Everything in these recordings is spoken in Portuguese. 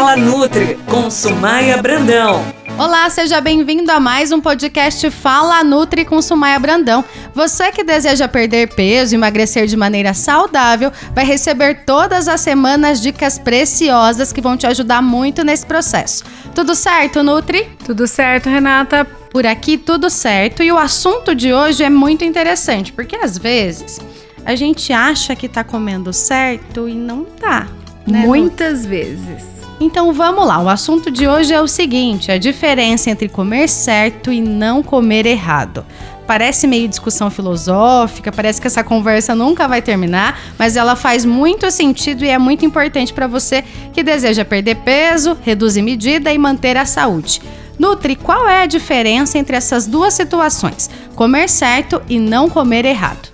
Fala Nutri com Sumaia Brandão. Olá, seja bem-vindo a mais um podcast Fala Nutri com Sumaia Brandão. Você que deseja perder peso e emagrecer de maneira saudável, vai receber todas as semanas dicas preciosas que vão te ajudar muito nesse processo. Tudo certo, Nutri? Tudo certo, Renata. Por aqui tudo certo e o assunto de hoje é muito interessante, porque às vezes a gente acha que tá comendo certo e não tá. Né, Muitas vezes. Então vamos lá, o assunto de hoje é o seguinte: a diferença entre comer certo e não comer errado. Parece meio discussão filosófica, parece que essa conversa nunca vai terminar, mas ela faz muito sentido e é muito importante para você que deseja perder peso, reduzir medida e manter a saúde. Nutri, qual é a diferença entre essas duas situações? Comer certo e não comer errado.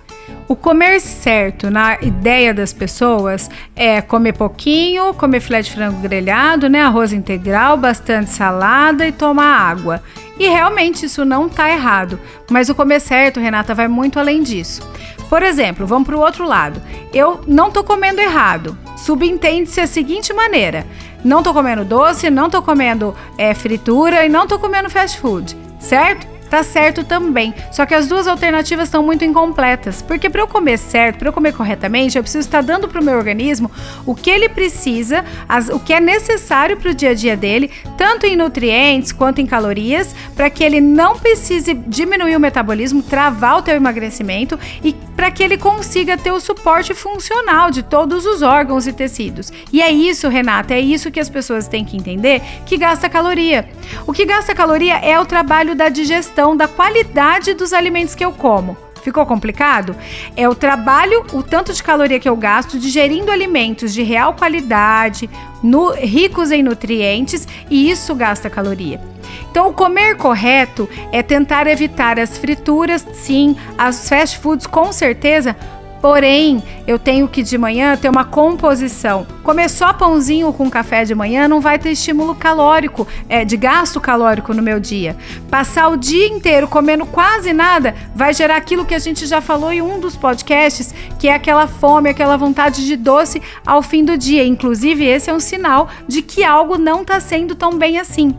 O comer certo, na ideia das pessoas, é comer pouquinho, comer filé de frango grelhado, né, arroz integral, bastante salada e tomar água. E realmente isso não está errado, mas o comer certo, Renata, vai muito além disso. Por exemplo, vamos para o outro lado. Eu não estou comendo errado. Subentende-se a seguinte maneira: não estou comendo doce, não estou comendo é, fritura e não estou comendo fast food, certo? Tá certo também. Só que as duas alternativas estão muito incompletas, porque para eu comer certo, para eu comer corretamente, eu preciso estar dando para o meu organismo o que ele precisa, as, o que é necessário para o dia a dia dele, tanto em nutrientes quanto em calorias, para que ele não precise diminuir o metabolismo, travar o teu emagrecimento e para que ele consiga ter o suporte funcional de todos os órgãos e tecidos. E é isso, Renata, é isso que as pessoas têm que entender, que gasta caloria. O que gasta caloria é o trabalho da digestão, da qualidade dos alimentos que eu como. Ficou complicado? É o trabalho, o tanto de caloria que eu gasto digerindo alimentos de real qualidade, no, ricos em nutrientes, e isso gasta caloria. Então, o comer correto é tentar evitar as frituras, sim, as fast foods com certeza, Porém, eu tenho que de manhã ter uma composição. Comer só pãozinho com café de manhã não vai ter estímulo calórico, é, de gasto calórico no meu dia. Passar o dia inteiro comendo quase nada vai gerar aquilo que a gente já falou em um dos podcasts, que é aquela fome, aquela vontade de doce ao fim do dia. Inclusive, esse é um sinal de que algo não está sendo tão bem assim.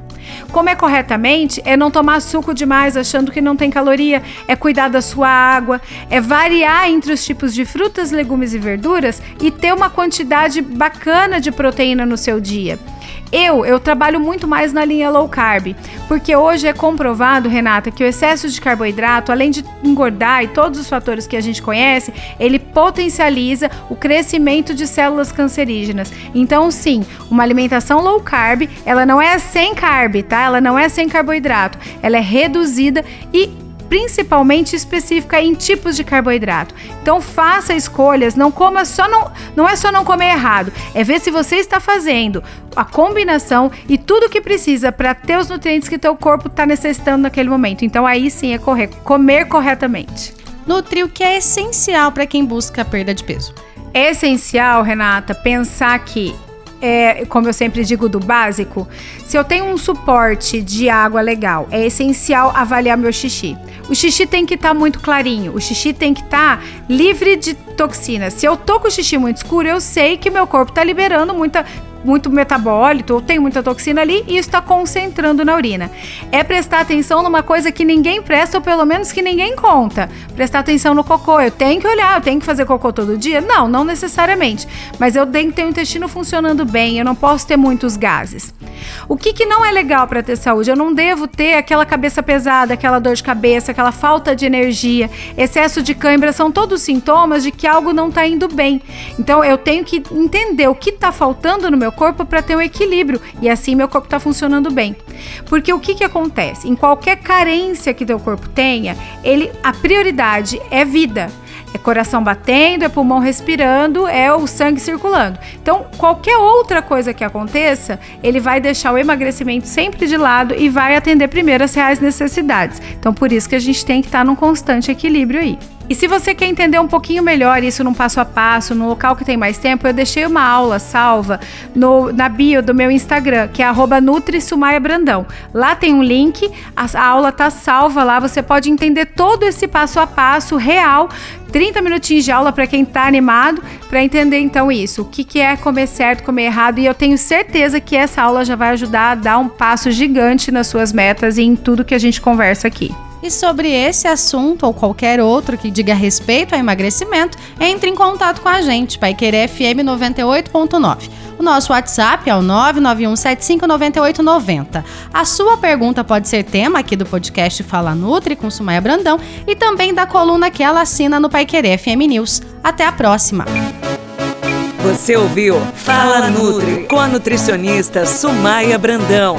Comer corretamente é não tomar suco demais achando que não tem caloria, é cuidar da sua água, é variar entre os tipos de frutas, legumes e verduras e ter uma quantidade bacana de proteína no seu dia. Eu, eu trabalho muito mais na linha low carb, porque hoje é comprovado, Renata, que o excesso de carboidrato, além de engordar e todos os fatores que a gente conhece, ele potencializa o crescimento de células cancerígenas. Então, sim, uma alimentação low carb, ela não é sem carb, tá? Ela não é sem carboidrato, ela é reduzida e principalmente específica em tipos de carboidrato. Então faça escolhas, não coma só não, não é só não comer errado, é ver se você está fazendo a combinação e tudo que precisa para ter os nutrientes que teu corpo está necessitando naquele momento. Então aí sim é correr, comer corretamente. Nutri o que é essencial para quem busca a perda de peso. É essencial, Renata, pensar que é, como eu sempre digo, do básico, se eu tenho um suporte de água legal, é essencial avaliar meu xixi. O xixi tem que estar tá muito clarinho, o xixi tem que estar tá livre de toxinas. Se eu tô com o xixi muito escuro, eu sei que meu corpo está liberando muita muito metabólito ou tem muita toxina ali e isso está concentrando na urina. É prestar atenção numa coisa que ninguém presta ou pelo menos que ninguém conta. Prestar atenção no cocô. Eu tenho que olhar, eu tenho que fazer cocô todo dia? Não, não necessariamente. Mas eu tenho que ter o intestino funcionando bem, eu não posso ter muitos gases. O que, que não é legal para ter saúde? Eu não devo ter aquela cabeça pesada, aquela dor de cabeça, aquela falta de energia, excesso de cãibra, são todos sintomas de que algo não está indo bem. Então eu tenho que entender o que está faltando no meu corpo para ter um equilíbrio e assim meu corpo está funcionando bem. Porque o que, que acontece? Em qualquer carência que teu corpo tenha, ele a prioridade é vida. É coração batendo, é pulmão respirando, é o sangue circulando. Então, qualquer outra coisa que aconteça, ele vai deixar o emagrecimento sempre de lado e vai atender primeiro as reais necessidades. Então, por isso que a gente tem que estar num constante equilíbrio aí. E se você quer entender um pouquinho melhor isso num passo a passo, no local que tem mais tempo, eu deixei uma aula salva no, na bio do meu Instagram, que é @nutri_sumaia_brandão. Lá tem um link, a, a aula tá salva lá, você pode entender todo esse passo a passo real 30 minutinhos de aula para quem está animado, para entender então isso, o que, que é comer certo, comer errado, e eu tenho certeza que essa aula já vai ajudar a dar um passo gigante nas suas metas e em tudo que a gente conversa aqui. E sobre esse assunto ou qualquer outro que diga respeito ao emagrecimento, entre em contato com a gente, Pai Querer FM 98.9. O nosso WhatsApp é o 991759890. A sua pergunta pode ser tema aqui do podcast Fala Nutri com Sumaia Brandão e também da coluna que ela assina no Pai Querer FM News. Até a próxima. Você ouviu Fala Nutri com a nutricionista Sumaia Brandão.